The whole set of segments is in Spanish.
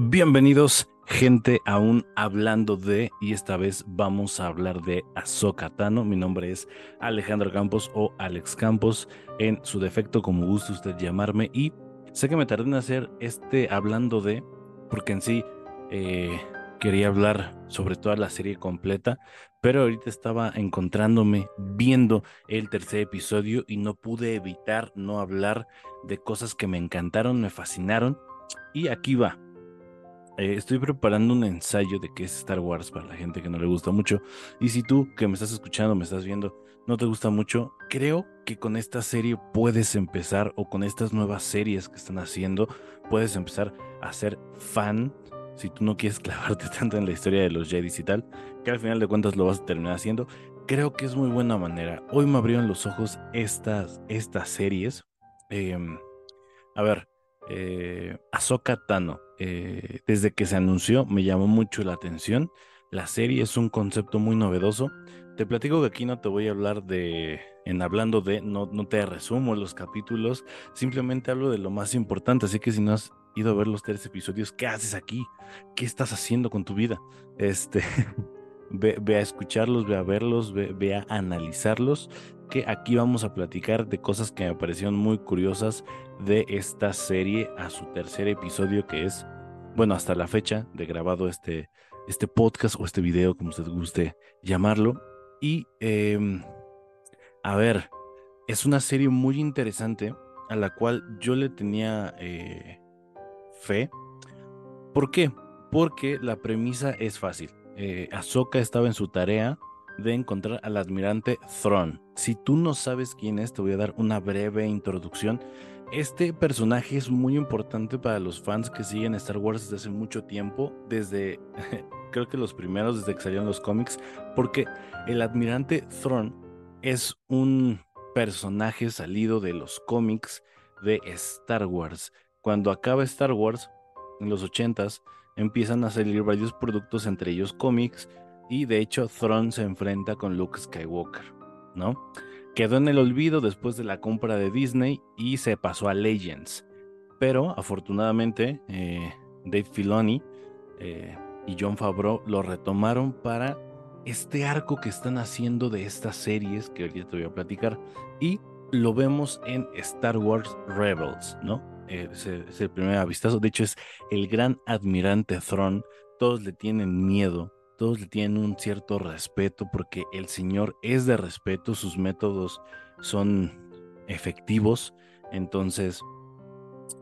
Bienvenidos, gente, aún hablando de, y esta vez vamos a hablar de Ahsoka Tano. Mi nombre es Alejandro Campos o Alex Campos, en su defecto, como guste usted llamarme. Y sé que me tardé en hacer este hablando de, porque en sí eh, quería hablar sobre toda la serie completa, pero ahorita estaba encontrándome viendo el tercer episodio y no pude evitar no hablar de cosas que me encantaron, me fascinaron. Y aquí va. Eh, estoy preparando un ensayo de qué es Star Wars para la gente que no le gusta mucho. Y si tú que me estás escuchando, me estás viendo, no te gusta mucho, creo que con esta serie puedes empezar o con estas nuevas series que están haciendo, puedes empezar a ser fan. Si tú no quieres clavarte tanto en la historia de los Jedi y tal, que al final de cuentas lo vas a terminar haciendo, creo que es muy buena manera. Hoy me abrieron los ojos estas, estas series. Em, a ver, eh, Ahsoka Tano, eh, desde que se anunció me llamó mucho la atención. La serie es un concepto muy novedoso. Te platico que aquí no te voy a hablar de, en hablando de, no, no te resumo los capítulos, simplemente hablo de lo más importante. Así que si no has ido a ver los tres episodios, ¿qué haces aquí? ¿Qué estás haciendo con tu vida? Este, ve, a escucharlos, ve a verlos, ve, a analizarlos que aquí vamos a platicar de cosas que me parecieron muy curiosas de esta serie a su tercer episodio que es, bueno, hasta la fecha de grabado este, este podcast o este video, como usted guste llamarlo. Y, em, a ver, es una serie muy interesante a la cual yo le tenía eh, fe. ¿Por qué? Porque la premisa es fácil. Eh, Ahsoka estaba en su tarea de encontrar al admirante Thrawn. Si tú no sabes quién es, te voy a dar una breve introducción. Este personaje es muy importante para los fans que siguen Star Wars desde hace mucho tiempo, desde creo que los primeros, desde que salieron los cómics, porque el admirante Thrawn es un personaje salido de los cómics de Star Wars. Cuando acaba Star Wars, en los 80s, empiezan a salir varios productos, entre ellos cómics, y de hecho Thrawn se enfrenta con Luke Skywalker, ¿no? Quedó en el olvido después de la compra de Disney y se pasó a Legends. Pero afortunadamente eh, Dave Filoni eh, y John Favreau lo retomaron para este arco que están haciendo de estas series que ahorita te voy a platicar. Y lo vemos en Star Wars Rebels, ¿no? Eh, es, el primer avistazo. De hecho, es el gran admirante Thrawn. Todos le tienen miedo todos le tienen un cierto respeto porque el Señor es de respeto, sus métodos son efectivos. Entonces,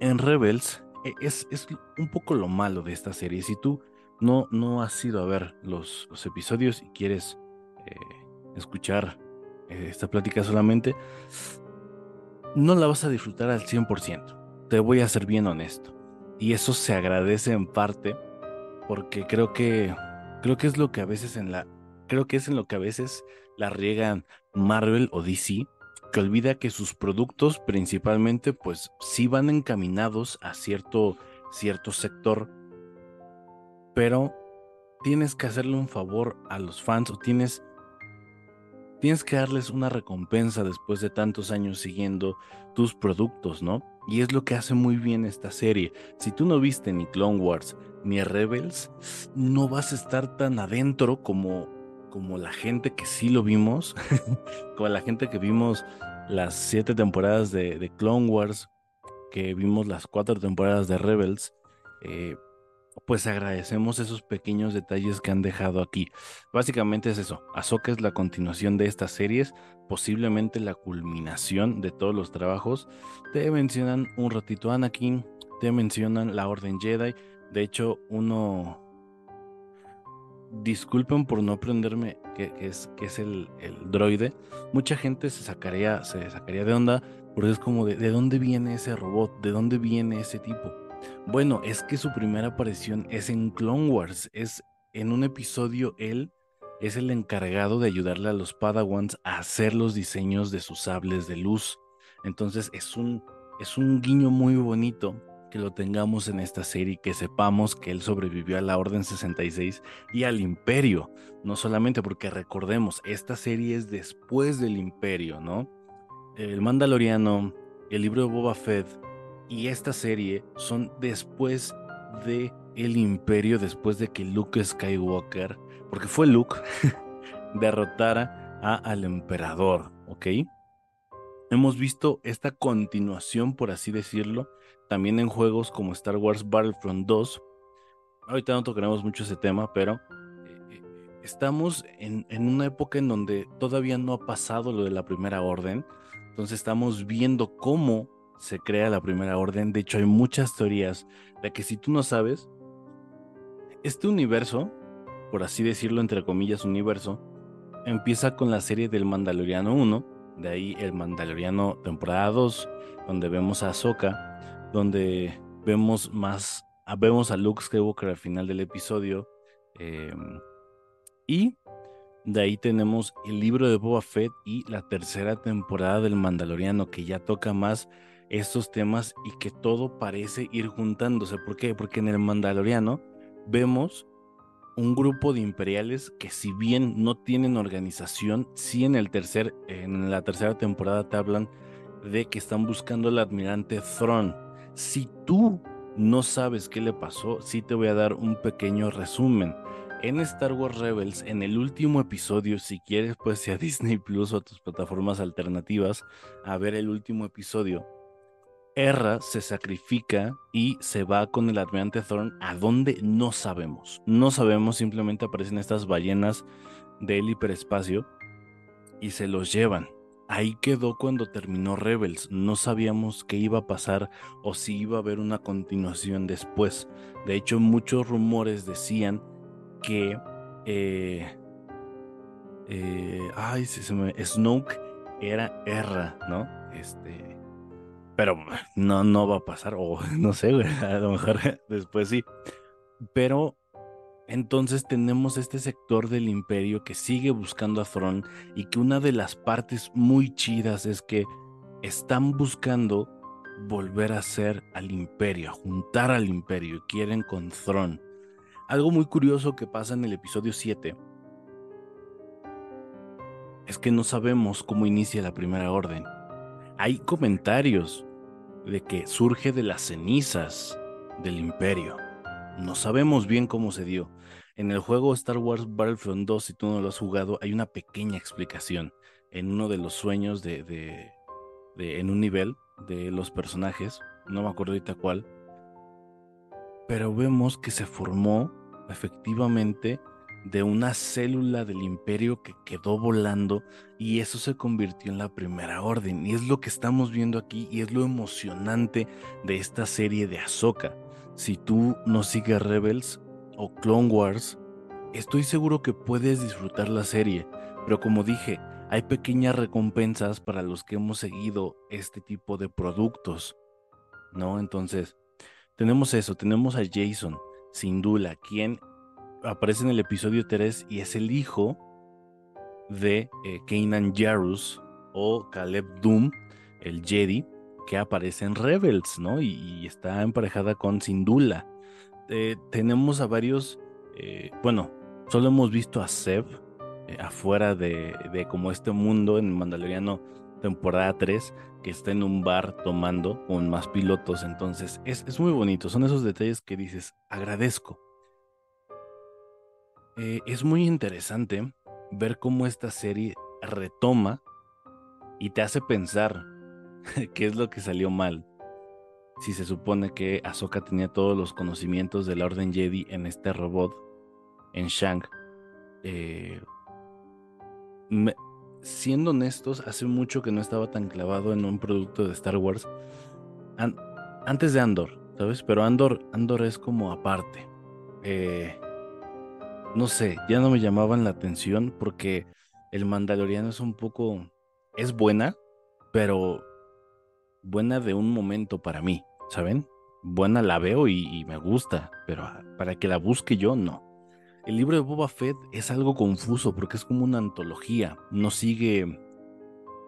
en Rebels e, es, es un poco lo malo de esta serie. Si tú no, no has ido a ver los, los episodios y quieres eh, escuchar eh, esta plática solamente, no la vas a disfrutar al 100%. Te voy a ser bien honesto. Y eso se agradece en parte porque creo que Creo que es lo que a veces en la. Creo que es en lo que a veces la riegan Marvel o DC, que olvida que sus productos principalmente, pues sí van encaminados a cierto, cierto sector, pero tienes que hacerle un favor a los fans o tienes, tienes que darles una recompensa después de tantos años siguiendo tus productos, ¿no? Y es lo que hace muy bien esta serie. Si tú no viste ni Clone Wars, ni Rebels, no vas a estar tan adentro como, como la gente que sí lo vimos, como la gente que vimos las siete temporadas de, Clone Wars, que vimos las cuatro temporadas de Rebels. Eh, pues agradecemos esos pequeños detalles que han dejado aquí. Básicamente es eso. Ahsoka es la continuación de estas series, posiblemente la culminación de todos los trabajos. Te mencionan un ratito Anakin, te mencionan la Orden Jedi, de hecho, uno. Disculpen por no aprenderme qué, es, es el, droide. Mucha gente se sacaría, se sacaría de onda porque es como de, ¿de dónde viene ese robot? ¿De dónde viene ese tipo? Bueno, es que su primera aparición es en Clone Wars. Es en un episodio él es el encargado de ayudarle a los Padawans a hacer los diseños de sus sables de luz. Entonces es un, es un guiño muy bonito que lo tengamos en esta serie, que sepamos que él sobrevivió a la Orden 66 y al Imperio, no solamente porque recordemos, esta serie es después del Imperio, ¿no? El Mandaloriano, el libro de Boba Fett y esta serie son después de el imperio después de que Luke Skywalker, porque fue Luke, derrotara a, al emperador, ¿ok? Hemos visto esta continuación, por así decirlo, también en juegos como Star Wars Battlefront 2. Ahorita no tocaremos mucho ese tema, pero eh, eh, estamos en, en, una época en donde todavía no ha pasado lo de la primera orden. Entonces estamos viendo cómo se crea la primera orden. De hecho, hay muchas teorías de que si tú no sabes, este universo, por así decirlo, entre comillas, universo, empieza con la serie del Mandaloriano 1, de ahí el Mandaloriano temporada 2, donde vemos a Ahsoka, donde vemos más, vemos a Luke Skywalker al final del episodio, em, y de ahí tenemos el libro de Boba Fett y la tercera temporada del Mandaloriano, que ya toca más estos temas y que todo parece ir juntándose. ¿Por qué? Porque en el Mandaloriano vemos un grupo de imperiales que si bien no tienen organización, sí en el tercer, en la tercera temporada te hablan de que están buscando al admirante Thrawn. Si tú no sabes qué le pasó, sí te voy a dar un pequeño resumen. En Star Wars Rebels, en el último episodio, si quieres, pues sea Disney Plus o tus plataformas alternativas, a ver el último episodio Erra se sacrifica y se va con el admirante Thorn a donde no sabemos. No sabemos, simplemente aparecen estas ballenas del hiperespacio y se los llevan. Ahí quedó cuando terminó Rebels. No sabíamos qué iba a pasar o si iba a haber una continuación después. De hecho, muchos rumores decían que eh, eh, ay, se me, Snoke era Erra, ¿no? Este, pero no, no va a pasar, o no sé, güey, a lo mejor después sí. Pero entonces tenemos este sector del imperio que sigue buscando a Thron y que una de las partes muy chidas es que están buscando volver a ser al imperio, a juntar al imperio y quieren con Thron. Algo muy curioso que pasa en el episodio 7 es que no sabemos cómo inicia la primera orden hay comentarios de que surge de las cenizas del imperio. No sabemos bien cómo se dio. En el juego Star Wars Battlefront 2, si tú no lo has jugado, hay una pequeña explicación en uno de los sueños de, de, en un nivel de los personajes, no me acuerdo ahorita cuál, pero vemos que se formó efectivamente de una célula del imperio que quedó volando y eso se convirtió en la primera orden. Y es lo que estamos viendo aquí y es lo emocionante de esta serie de Ahsoka. Si tú no sigues Rebels o Clone Wars, estoy seguro que puedes disfrutar la serie, pero como dije, hay pequeñas recompensas para los que hemos seguido este tipo de productos, ¿no? Entonces, tenemos eso, tenemos a Jason, sin duda, quien aparece en el episodio 3 y es el hijo de eh, Kanan Jarus o Caleb Doom, el Jedi, que aparece en Rebels, ¿no? Y, está emparejada con Sindula. Eh, tenemos a varios, eh, bueno, solo hemos visto a Seb afuera de, de, como este mundo en Mandaloriano temporada 3, que está en un bar tomando con más pilotos, entonces es, es muy bonito, son esos detalles que dices, agradezco, eh, es muy interesante ver cómo esta serie retoma y te hace pensar qué es lo que salió mal. Si se supone que Ahsoka tenía todos los conocimientos de la Orden Jedi en este robot, en Shang. Eh, siendo honestos, hace mucho que no estaba tan clavado en un producto de Star Wars. antes de Andor, ¿sabes? Pero Andor, Andor es como aparte. Eh, no sé, ya no me llamaban la atención porque el Mandaloriano es un poco, es buena, pero buena de un momento para mí, ¿saben? Buena la veo y, me gusta, pero para que la busque yo, no. El libro de Boba Fett es algo confuso porque es como una antología, no sigue,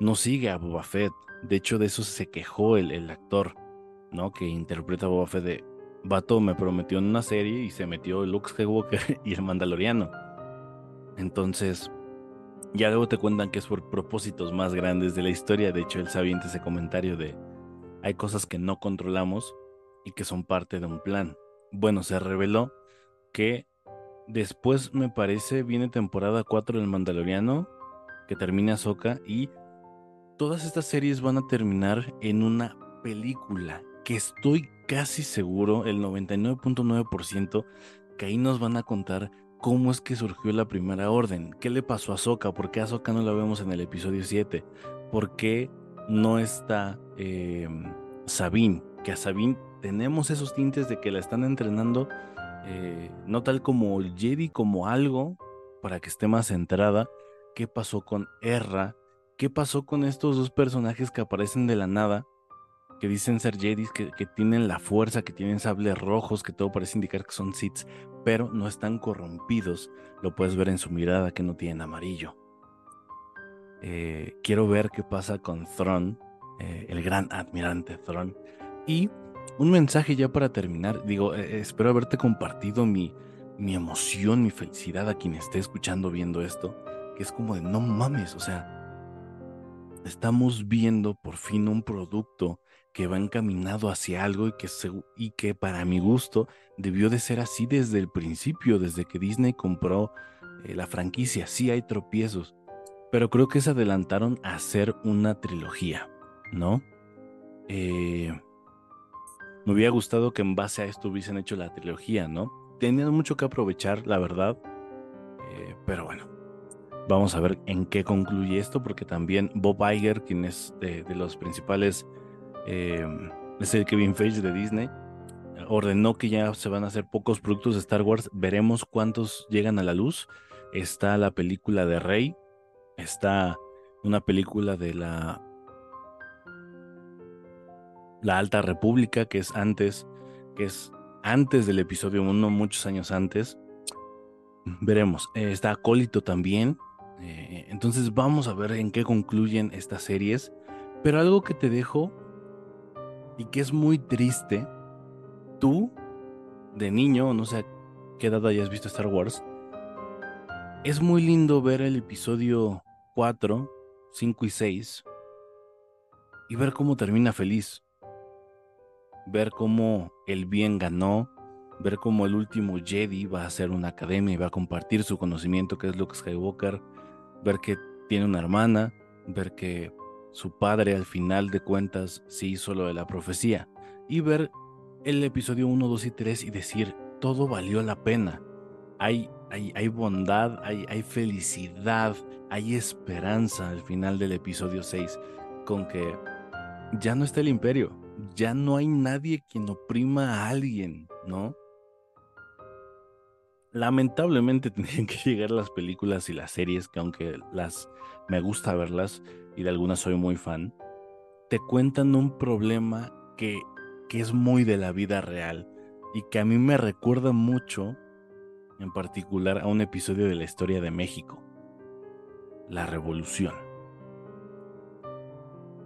no sigue a Boba Fett. De hecho, de eso se quejó el, el actor, ¿no? Que interpreta a Boba Fett de, vato me prometió en una serie y se metió Luke Skywalker y el Mandaloriano. Entonces, ya luego te cuentan que es por propósitos más grandes de la historia. De hecho, él sabiente ese comentario de hay cosas que no controlamos y que son parte de un plan. bueno, se reveló que después me parece viene temporada 4 del Mandaloriano, que termina Ahsoka y todas estas series van a terminar en una película que estoy casi seguro, el 99.9%, que ahí nos van a contar cómo es que surgió la primera orden, qué le pasó a Ahsoka, por qué a Ahsoka no la vemos en el episodio 7, por qué no está eh, Sabine, que a Sabine tenemos esos tintes de que la están entrenando, eh, no tal como Jedi, como algo para que esté más centrada. ¿Qué pasó con Erra? ¿Qué pasó con estos dos personajes que aparecen de la nada? Que dicen ser Jedis, que, que tienen la fuerza, que tienen sables rojos, que todo parece indicar que son Sith, pero no están corrompidos. Lo puedes ver en su mirada que no tienen amarillo. Eh, quiero ver qué pasa con Thron, eh, el gran admirante Thron. Y un mensaje ya para terminar. Digo, eh, espero haberte compartido mi, mi emoción, mi felicidad a quien esté escuchando, viendo esto. Que es como de, no mames, o sea, estamos viendo por fin un producto que va encaminado hacia algo y que, y que para mi gusto debió de ser así desde el principio, desde que Disney compró la franquicia. Sí hay tropiezos, pero creo que se adelantaron a hacer una trilogía, ¿no? Eh, me hubiera gustado que en base a esto hubiesen hecho la trilogía, ¿no? Tenían mucho que aprovechar, la verdad. Eh, pero bueno, vamos a ver en qué concluye esto, porque también Bob Iger, quien es de, los principales, eh, es el Kevin Feige de Disney, ordenó que ya se van a hacer pocos productos de Star Wars. Veremos cuántos llegan a la luz. Está la película de Rey, está una película de la la Alta República, que es antes, que es antes del episodio 1, muchos años antes. Veremos. Eh, está Acólito también. Eh, entonces vamos a ver en qué concluyen estas series. Pero algo que te dejo y que es muy triste, tú, de niño, no sé qué edad hayas visto Star Wars, es muy lindo ver el episodio 4, 5 y 6 y ver cómo termina feliz. Ver cómo el bien ganó, ver cómo el último Jedi va a hacer una academia y va a compartir su conocimiento que es Luke Skywalker, ver que tiene una hermana, ver que su padre al final de cuentas sí hizo lo de la profecía y ver el episodio 1, 2 y 3 y decir, todo valió la pena. Hay hay, bondad, hay, hay, felicidad, hay esperanza al final del episodio 6, con que ya no está el imperio, ya no hay nadie quien oprima a alguien, ¿no? Lamentablemente tendrían que llegar las películas y las series, que aunque las me gusta verlas y de algunas soy muy fan, te cuentan un problema que, que es muy de la vida real y que a mí me recuerda mucho en particular a un episodio de la historia de México, la revolución.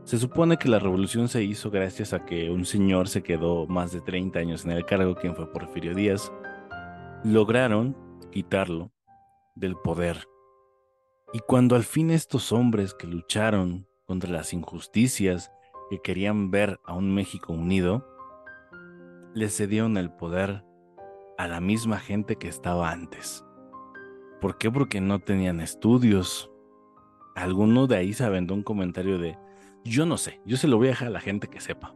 Se supone que la revolución se hizo gracias a que un señor se quedó más de 30 años en el cargo, quien fue Porfirio Díaz. Lograron quitarlo del poder. Y cuando al fin estos hombres que lucharon contra las injusticias, que querían ver a un México unido, le cedieron el poder a la misma gente que estaba antes. ¿Por qué? Porque no tenían estudios. Alguno de ahí se aventó un comentario de, yo no sé, yo se lo voy a dejar a la gente que sepa.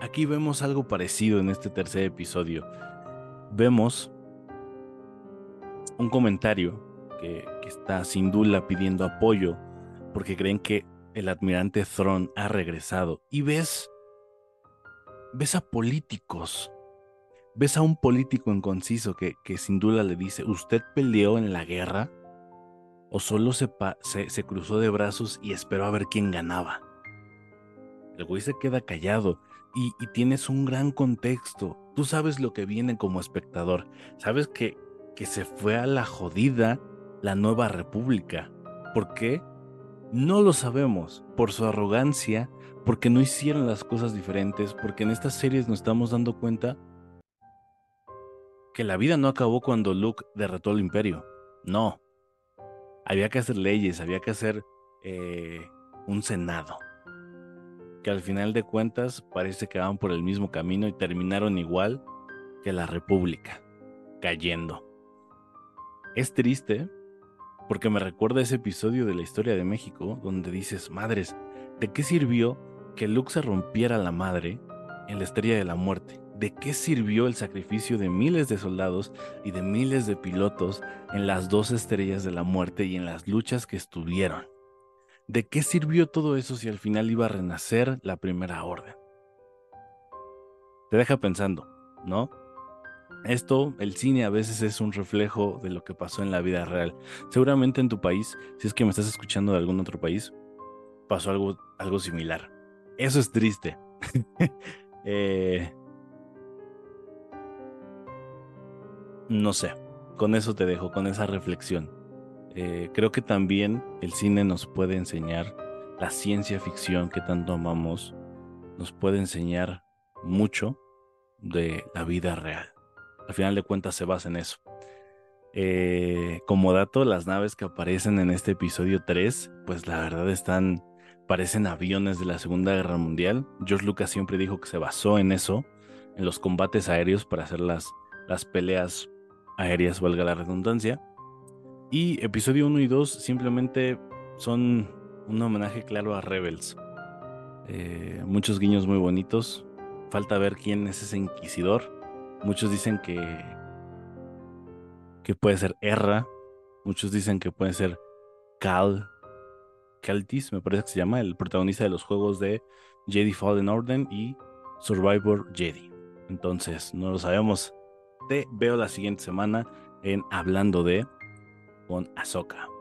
Aquí vemos algo parecido en este tercer episodio. Vemos un comentario que, está sin duda pidiendo apoyo porque creen que el admirante Thron ha regresado. Y ves, ves a políticos ves a un político inconciso que, que sin duda le dice, ¿usted peleó en la guerra? ¿O solo se, se, cruzó de brazos y esperó a ver quién ganaba? El güey se queda callado y, tienes un gran contexto. Tú sabes lo que viene como espectador. Sabes que, que se fue a la jodida la nueva república. ¿Por qué? No lo sabemos. Por su arrogancia, porque no hicieron las cosas diferentes, porque en estas series nos estamos dando cuenta que la vida no acabó cuando Luke derrotó el imperio. No. Había que hacer leyes, había que hacer eh, un senado. Que al final de cuentas parece que van por el mismo camino y terminaron igual que la República, cayendo. Es triste porque me recuerda ese episodio de la historia de México donde dices, madres, ¿de qué sirvió que se rompiera la madre en la estrella de la muerte? ¿De qué sirvió el sacrificio de miles de soldados y de miles de pilotos en las dos estrellas de la muerte y en las luchas que estuvieron? ¿De qué sirvió todo eso si al final iba a renacer la primera orden? Te deja pensando, ¿no? Esto, el cine a veces es un reflejo de lo que pasó en la vida real. Seguramente en tu país, si es que me estás escuchando de algún otro país, pasó algo, algo similar. Eso es triste. eh, no sé, con eso te dejo, con esa reflexión. Eh, creo que también el cine nos puede enseñar, la ciencia ficción que tanto amamos, nos puede enseñar mucho de la vida real. Al final de cuentas se basa en eso. Eh, como dato, las naves que aparecen en este episodio 3, pues la verdad están, parecen aviones de la Segunda Guerra Mundial. George Lucas siempre dijo que se basó en eso, en los combates aéreos para hacer las, las peleas aéreas, valga la redundancia. Y episodio 1 y 2 simplemente son un homenaje claro a Rebels. Eh, muchos guiños muy bonitos. Falta ver quién es ese inquisidor. Muchos dicen que, que puede ser Erra. Muchos dicen que puede ser Cal. Keltis, me parece que se llama, el protagonista de los juegos de Jedi Fallen Order y Survivor Jedi. Entonces, no lo sabemos te veo la siguiente semana en Hablando de con. Chao.